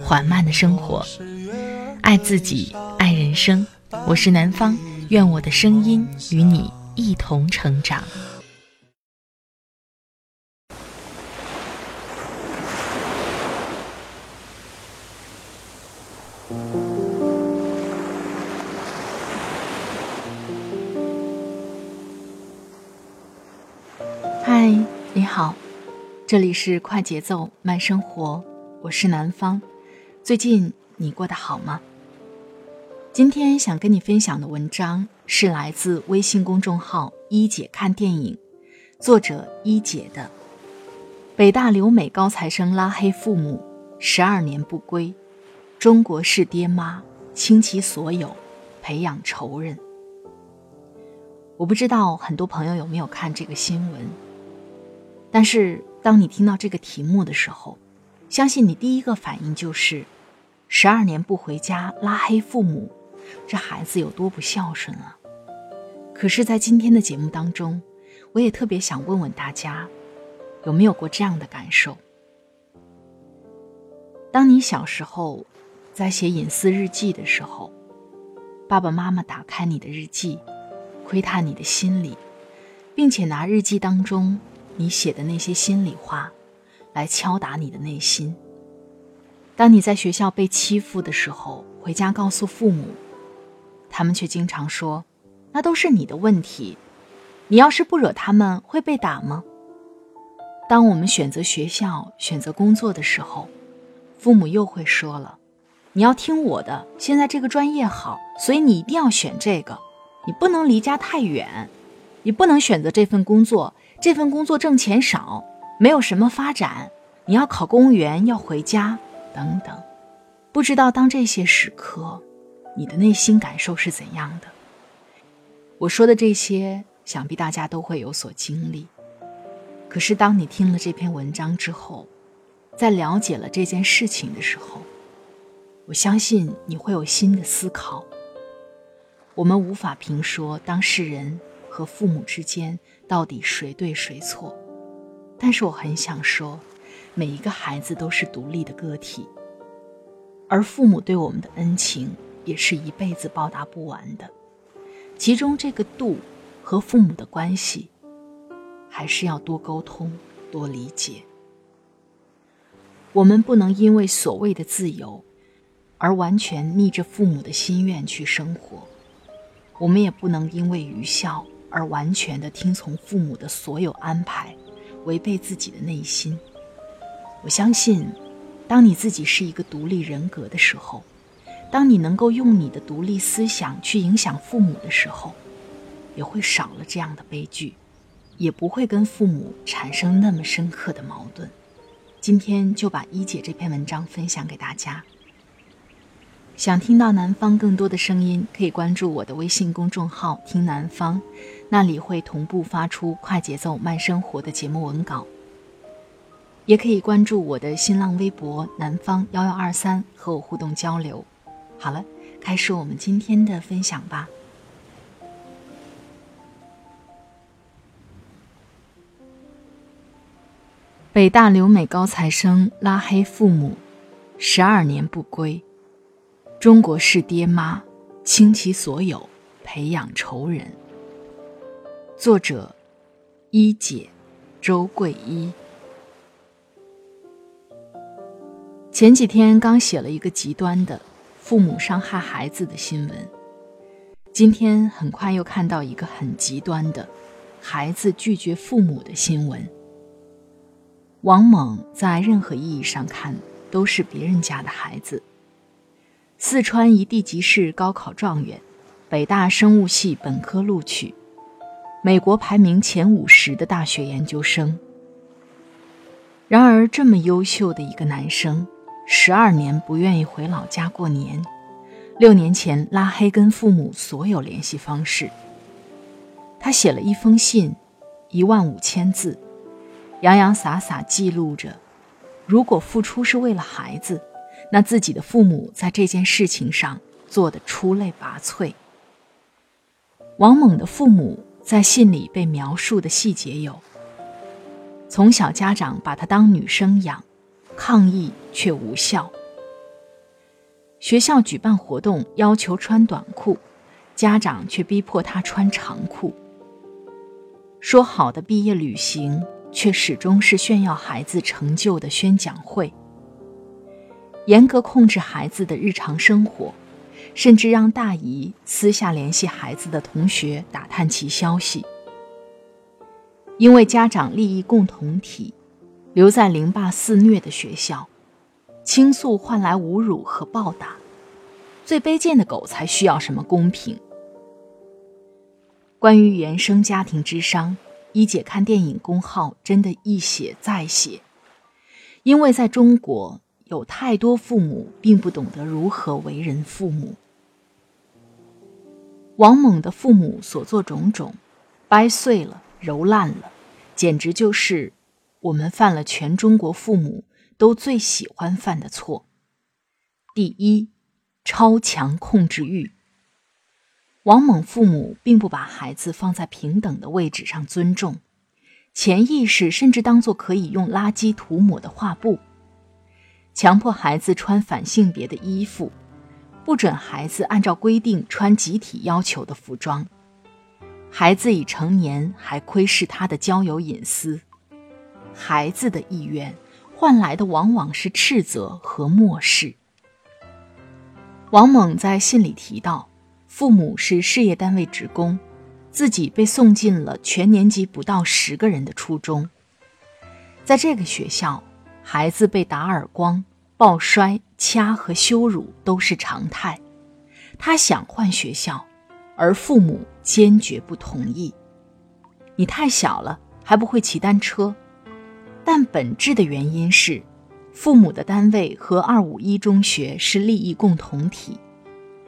缓慢的生活，爱自己，爱人生。我是南方，愿我的声音与你一同成长。嗨，你好，这里是快节奏慢生活，我是南方。最近你过得好吗？今天想跟你分享的文章是来自微信公众号“一姐看电影”，作者一姐的。北大留美高材生拉黑父母，十二年不归，中国式爹妈倾其所有培养仇人。我不知道很多朋友有没有看这个新闻，但是当你听到这个题目的时候，相信你第一个反应就是。十二年不回家，拉黑父母，这孩子有多不孝顺啊！可是，在今天的节目当中，我也特别想问问大家，有没有过这样的感受？当你小时候在写隐私日记的时候，爸爸妈妈打开你的日记，窥探你的心理，并且拿日记当中你写的那些心里话，来敲打你的内心。当你在学校被欺负的时候，回家告诉父母，他们却经常说：“那都是你的问题，你要是不惹他们，会被打吗？”当我们选择学校、选择工作的时候，父母又会说了：“你要听我的，现在这个专业好，所以你一定要选这个，你不能离家太远，你不能选择这份工作，这份工作挣钱少，没有什么发展，你要考公务员，要回家。”等等，不知道当这些时刻，你的内心感受是怎样的？我说的这些，想必大家都会有所经历。可是，当你听了这篇文章之后，在了解了这件事情的时候，我相信你会有新的思考。我们无法评说当事人和父母之间到底谁对谁错，但是我很想说。每一个孩子都是独立的个体，而父母对我们的恩情也是一辈子报答不完的。其中这个度和父母的关系，还是要多沟通、多理解。我们不能因为所谓的自由，而完全逆着父母的心愿去生活；我们也不能因为愚孝而完全的听从父母的所有安排，违背自己的内心。我相信，当你自己是一个独立人格的时候，当你能够用你的独立思想去影响父母的时候，也会少了这样的悲剧，也不会跟父母产生那么深刻的矛盾。今天就把一姐这篇文章分享给大家。想听到南方更多的声音，可以关注我的微信公众号“听南方”，那里会同步发出快节奏慢生活的节目文稿。也可以关注我的新浪微博“南方幺幺二三”和我互动交流。好了，开始我们今天的分享吧。北大留美高材生拉黑父母，十二年不归，中国式爹妈倾其所有培养仇人。作者：一姐周桂一。前几天刚写了一个极端的父母伤害孩子的新闻，今天很快又看到一个很极端的孩子拒绝父母的新闻。王猛在任何意义上看都是别人家的孩子。四川一地级市高考状元，北大生物系本科录取，美国排名前五十的大学研究生。然而这么优秀的一个男生。十二年不愿意回老家过年，六年前拉黑跟父母所有联系方式。他写了一封信，一万五千字，洋洋洒洒记录着：如果付出是为了孩子，那自己的父母在这件事情上做得出类拔萃。王猛的父母在信里被描述的细节有：从小家长把她当女生养，抗议却无效；学校举办活动要求穿短裤，家长却逼迫她穿长裤。说好的毕业旅行，却始终是炫耀孩子成就的宣讲会。严格控制孩子的日常生活，甚至让大姨私下联系孩子的同学打探其消息。因为家长利益共同体，留在零霸肆虐的学校，倾诉换来侮辱和暴打。最卑贱的狗才需要什么公平？关于原生家庭之伤，一姐看电影公号真的一写再写，因为在中国有太多父母并不懂得如何为人父母。王猛的父母所做种种，掰碎了揉烂了，简直就是我们犯了全中国父母都最喜欢犯的错。第一，超强控制欲。王猛父母并不把孩子放在平等的位置上尊重，潜意识甚至当作可以用垃圾涂抹的画布，强迫孩子穿反性别的衣服，不准孩子按照规定穿集体要求的服装。孩子已成年，还窥视他的交友隐私。孩子的意愿换来的往往是斥责和漠视。王猛在信里提到。父母是事业单位职工，自己被送进了全年级不到十个人的初中。在这个学校，孩子被打耳光、抱摔、掐和羞辱都是常态。他想换学校，而父母坚决不同意。你太小了，还不会骑单车。但本质的原因是，父母的单位和二五一中学是利益共同体。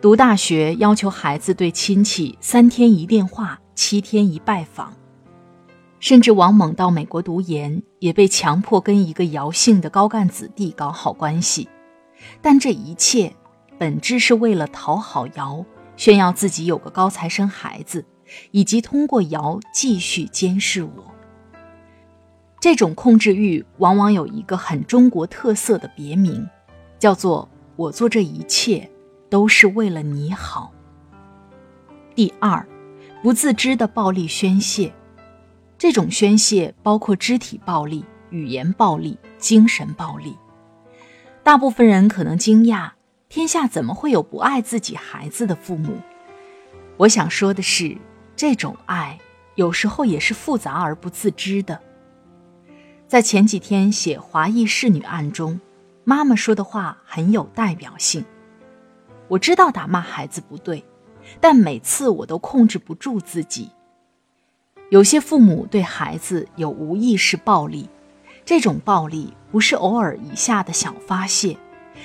读大学要求孩子对亲戚三天一电话，七天一拜访，甚至王猛到美国读研也被强迫跟一个姚姓的高干子弟搞好关系，但这一切本质是为了讨好姚，炫耀自己有个高材生孩子，以及通过姚继续监视我。这种控制欲往往有一个很中国特色的别名，叫做“我做这一切”。都是为了你好。第二，不自知的暴力宣泄，这种宣泄包括肢体暴力、语言暴力、精神暴力。大部分人可能惊讶，天下怎么会有不爱自己孩子的父母？我想说的是，这种爱有时候也是复杂而不自知的。在前几天写华裔侍女案中，妈妈说的话很有代表性。我知道打骂孩子不对，但每次我都控制不住自己。有些父母对孩子有无意识暴力，这种暴力不是偶尔一下的小发泄，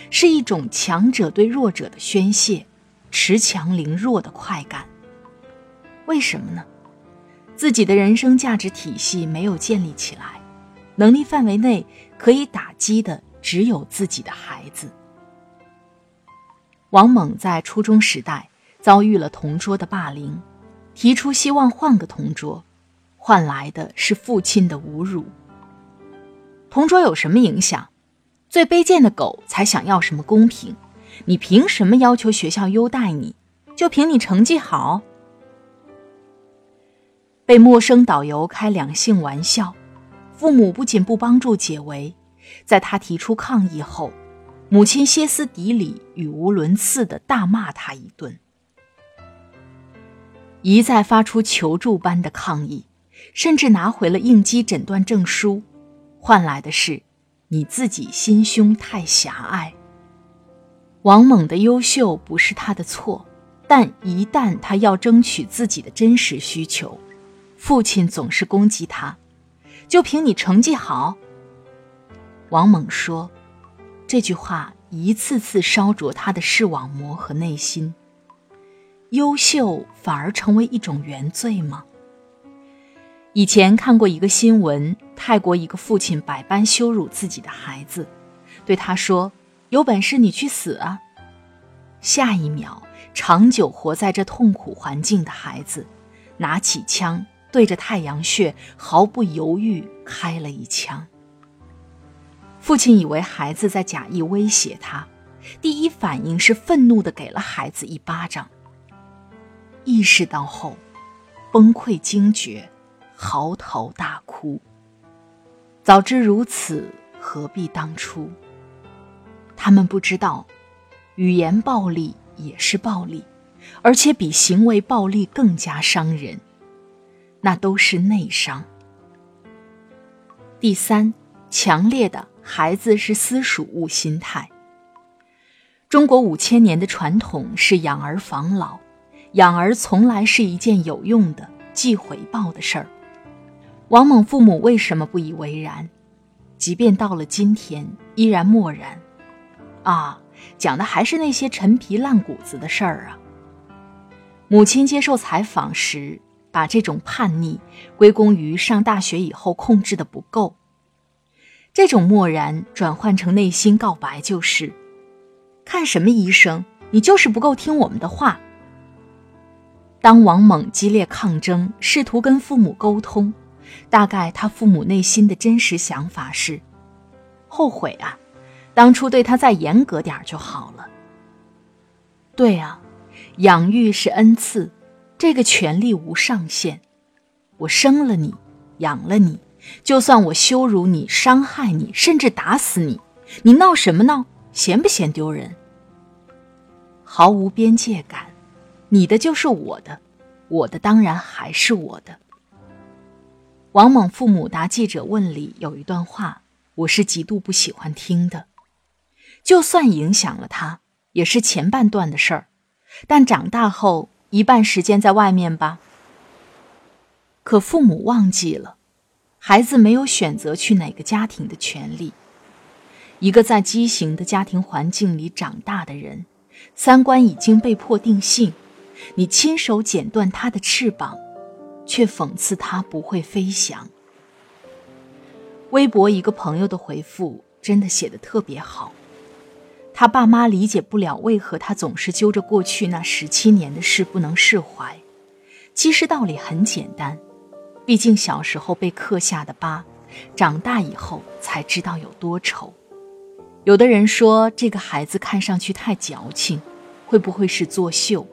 是一种强者对弱者的宣泄，恃强凌弱的快感。为什么呢？自己的人生价值体系没有建立起来，能力范围内可以打击的只有自己的孩子。王猛在初中时代遭遇了同桌的霸凌，提出希望换个同桌，换来的是父亲的侮辱。同桌有什么影响？最卑贱的狗才想要什么公平？你凭什么要求学校优待你？就凭你成绩好？被陌生导游开两性玩笑，父母不仅不帮助解围，在他提出抗议后。母亲歇斯底里、语无伦次的大骂他一顿，一再发出求助般的抗议，甚至拿回了应激诊断证书，换来的是你自己心胸太狭隘。王猛的优秀不是他的错，但一旦他要争取自己的真实需求，父亲总是攻击他，就凭你成绩好。王猛说。这句话一次次烧灼他的视网膜和内心。优秀反而成为一种原罪吗？以前看过一个新闻，泰国一个父亲百般羞辱自己的孩子，对他说：“有本事你去死啊！”下一秒，长久活在这痛苦环境的孩子，拿起枪对着太阳穴毫不犹豫开了一枪。父亲以为孩子在假意威胁他，第一反应是愤怒地给了孩子一巴掌。意识到后，崩溃惊觉，嚎啕大哭。早知如此，何必当初？他们不知道，语言暴力也是暴力，而且比行为暴力更加伤人。那都是内伤。第三，强烈的孩子是私属物心态。中国五千年的传统是养儿防老。养儿从来是一件有用的、既回报的事儿。王猛父母为什么不以为然？即便到了今天，依然漠然。啊，讲的还是那些陈皮烂谷子的事儿啊。母亲接受采访时，把这种叛逆归功于上大学以后控制的不够。这种漠然转换成内心告白，就是：看什么医生？你就是不够听我们的话。当王猛激烈抗争，试图跟父母沟通，大概他父母内心的真实想法是：后悔啊，当初对他再严格点就好了。对啊，养育是恩赐，这个权利无上限。我生了你，养了你，就算我羞辱你、伤害你，甚至打死你，你闹什么闹？嫌不嫌丢人？毫无边界感。你的就是我的，我的当然还是我的。王猛父母答记者问里有一段话，我是极度不喜欢听的。就算影响了他，也是前半段的事儿，但长大后一半时间在外面吧。可父母忘记了，孩子没有选择去哪个家庭的权利。一个在畸形的家庭环境里长大的人，三观已经被迫定性。你亲手剪断他的翅膀，却讽刺他不会飞翔。微博一个朋友的回复真的写的特别好，他爸妈理解不了为何他总是揪着过去那十七年的事不能释怀。其实道理很简单，毕竟小时候被刻下的疤，长大以后才知道有多丑。有的人说这个孩子看上去太矫情，会不会是作秀？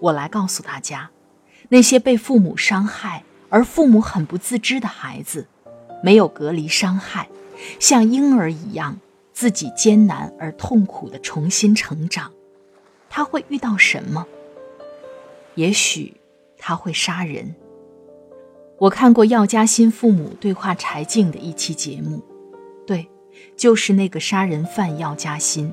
我来告诉大家，那些被父母伤害而父母很不自知的孩子，没有隔离伤害，像婴儿一样自己艰难而痛苦的重新成长，他会遇到什么？也许他会杀人。我看过药家鑫父母对话柴静的一期节目，对，就是那个杀人犯药家鑫。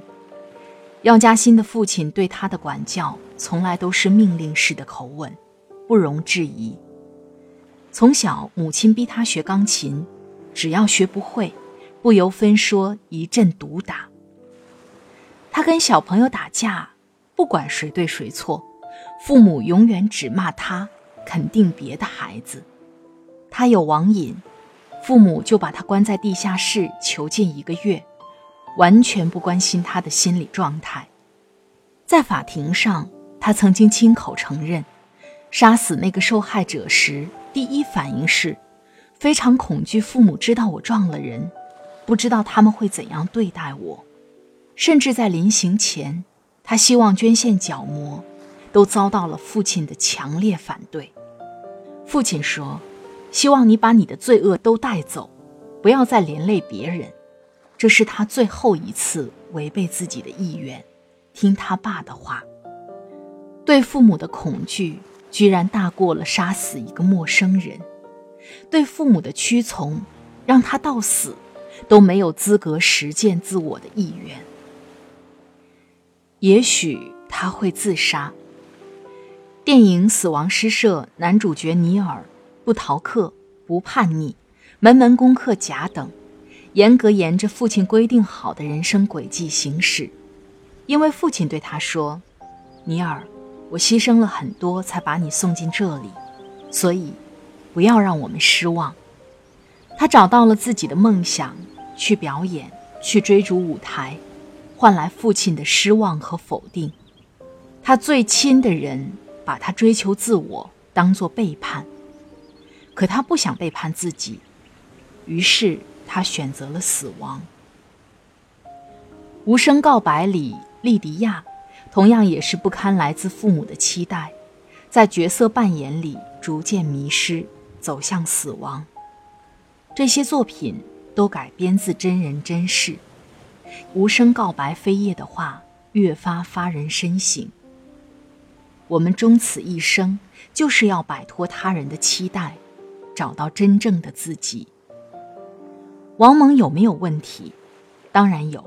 药家鑫的父亲对他的管教从来都是命令式的口吻，不容置疑。从小，母亲逼他学钢琴，只要学不会，不由分说一阵毒打。他跟小朋友打架，不管谁对谁错，父母永远只骂他，肯定别的孩子。他有网瘾，父母就把他关在地下室囚禁一个月。完全不关心他的心理状态，在法庭上，他曾经亲口承认，杀死那个受害者时，第一反应是，非常恐惧父母知道我撞了人，不知道他们会怎样对待我，甚至在临行前，他希望捐献角膜，都遭到了父亲的强烈反对。父亲说：“希望你把你的罪恶都带走，不要再连累别人。”这是他最后一次违背自己的意愿，听他爸的话。对父母的恐惧居然大过了杀死一个陌生人，对父母的屈从让他到死都没有资格实践自我的意愿。也许他会自杀。电影《死亡诗社》男主角尼尔不逃课，不叛逆，门门功课甲等。严格沿着父亲规定好的人生轨迹行驶，因为父亲对他说：“尼尔，我牺牲了很多才把你送进这里，所以不要让我们失望。”他找到了自己的梦想，去表演，去追逐舞台，换来父亲的失望和否定。他最亲的人把他追求自我当作背叛，可他不想背叛自己，于是他选择了死亡。无声告白里，莉迪亚同样也是不堪来自父母的期待，在角色扮演里逐渐迷失，走向死亡。这些作品都改编自真人真事。无声告白飞叶的话越发发人深省。我们终此一生，就是要摆脱他人的期待，找到真正的自己。王蒙有没有问题？当然有，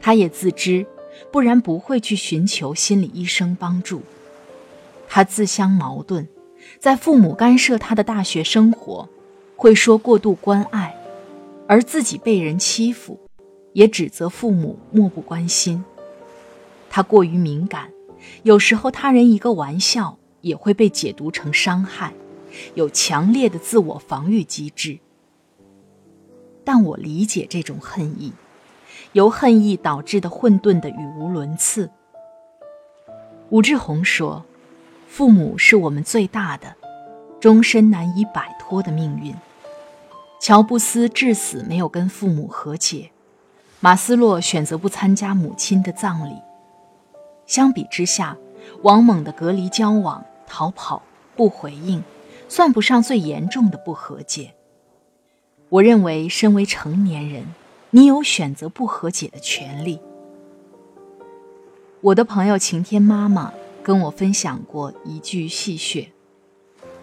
他也自知，不然不会去寻求心理医生帮助。他自相矛盾，在父母干涉他的大学生活，会说过度关爱，而自己被人欺负，也指责父母漠不关心。他过于敏感。有时候，他人一个玩笑也会被解读成伤害，有强烈的自我防御机制。但我理解这种恨意，由恨意导致的混沌的语无伦次。武志红说：“父母是我们最大的，终身难以摆脱的命运。”乔布斯至死没有跟父母和解，马斯洛选择不参加母亲的葬礼。相比之下，王猛的隔离交往、逃跑、不回应，算不上最严重的不和解。我认为，身为成年人，你有选择不和解的权利。我的朋友晴天妈妈跟我分享过一句戏谑：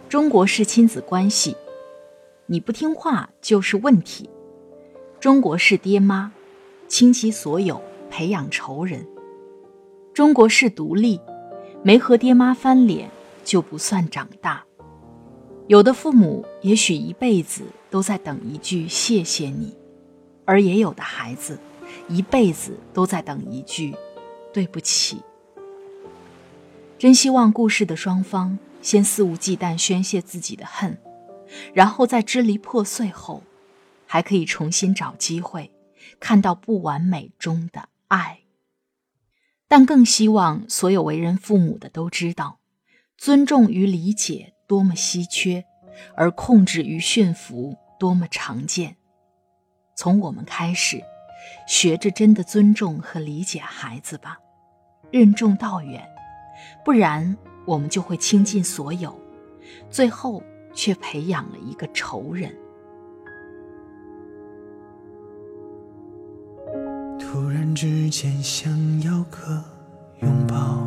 中国式亲子关系，你不听话就是问题；中国式爹妈，倾其所有培养仇人。中国式独立，没和爹妈翻脸就不算长大。有的父母也许一辈子都在等一句谢谢你，而也有的孩子一辈子都在等一句对不起。真希望故事的双方先肆无忌惮宣泄自己的恨，然后在支离破碎后，还可以重新找机会看到不完美中的爱。但更希望所有为人父母的都知道，尊重与理解多么稀缺，而控制与驯服多么常见。从我们开始，学着真的尊重和理解孩子吧，任重道远。不然，我们就会倾尽所有，最后却培养了一个仇人。突然之间想要个拥抱，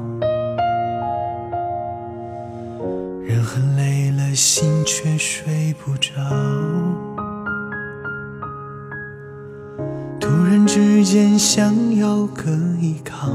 人很累了，心却睡不着。之间想要个依靠，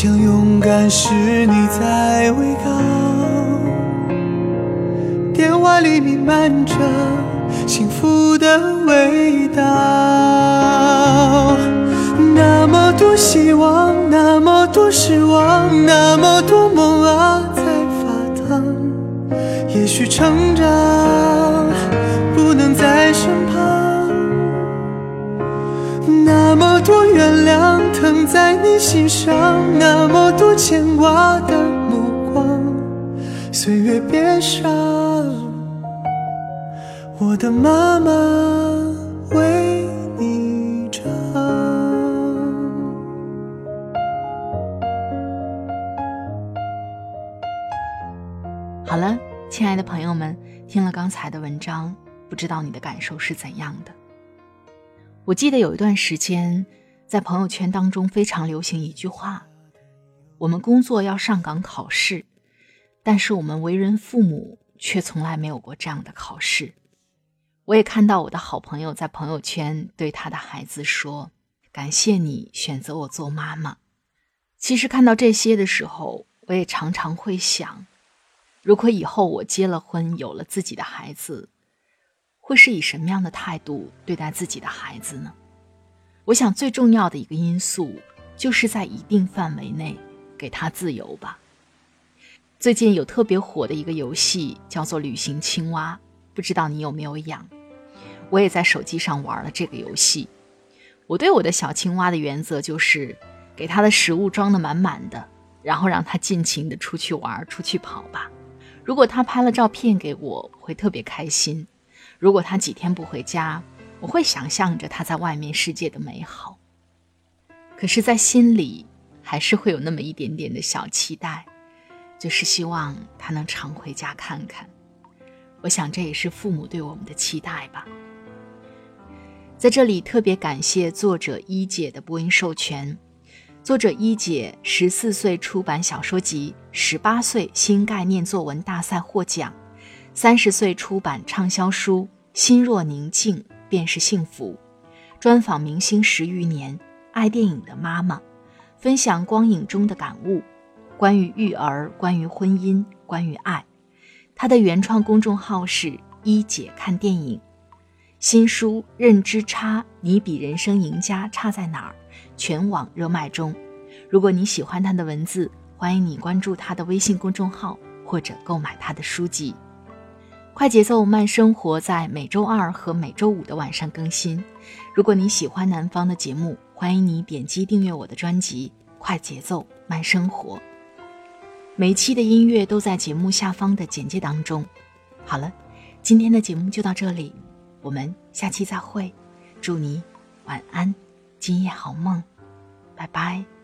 强勇敢是你在位高，电话里弥漫着幸福的味道，那么多希望，那么多失望，那么多梦啊。在发烫也许成长在你心上，那么多牵挂的目光，岁月别伤，我的妈妈为你唱。好了。亲爱的朋友们，听了刚才的文章，不知道你的感受是怎样的？我记得有一段时间，在朋友圈当中非常流行一句话，我们工作要上岗考试，但是我们为人父母却从来没有过这样的考试。我也看到我的好朋友在朋友圈对他的孩子说：“感谢你选择我做妈妈。”其实看到这些的时候，我也常常会想，如果以后我结了婚，有了自己的孩子，会是以什么样的态度对待自己的孩子呢？我想最重要的一个因素，就是在一定范围内给他自由吧。最近有特别火的一个游戏叫做《旅行青蛙》，不知道你有没有养？我也在手机上玩了这个游戏。我对我的小青蛙的原则就是，给它的食物装得满满的，然后让它尽情的出去玩、出去跑吧。如果它拍了照片给我，会特别开心；如果它几天不回家，我会想象着他在外面世界的美好。可是，在心里还是会有那么一点点的小期待，就是希望他能常回家看看。我想这也是父母对我们的期待吧。在这里特别感谢作者一姐的播音授权。作者一姐十四岁出版小说集，十八岁新概念作文大赛获奖，三十岁出版畅销书《心若宁静便是幸福》，专访明星十余年，爱电影的妈妈，分享光影中的感悟，关于育儿，关于婚姻，关于爱。她的原创公众号是一姐看电影。新书《认知差》，你比人生赢家差在哪儿？全网热卖中。如果你喜欢他的文字，欢迎你关注他的微信公众号或者购买他的书籍。快节奏慢生活在每周二和每周五的晚上更新。如果你喜欢南方的节目，欢迎你点击订阅我的专辑《快节奏慢生活》。每期的音乐都在节目下方的简介当中。好了，今天的节目就到这里。我们下期再会，祝你晚安，今夜好梦，拜拜。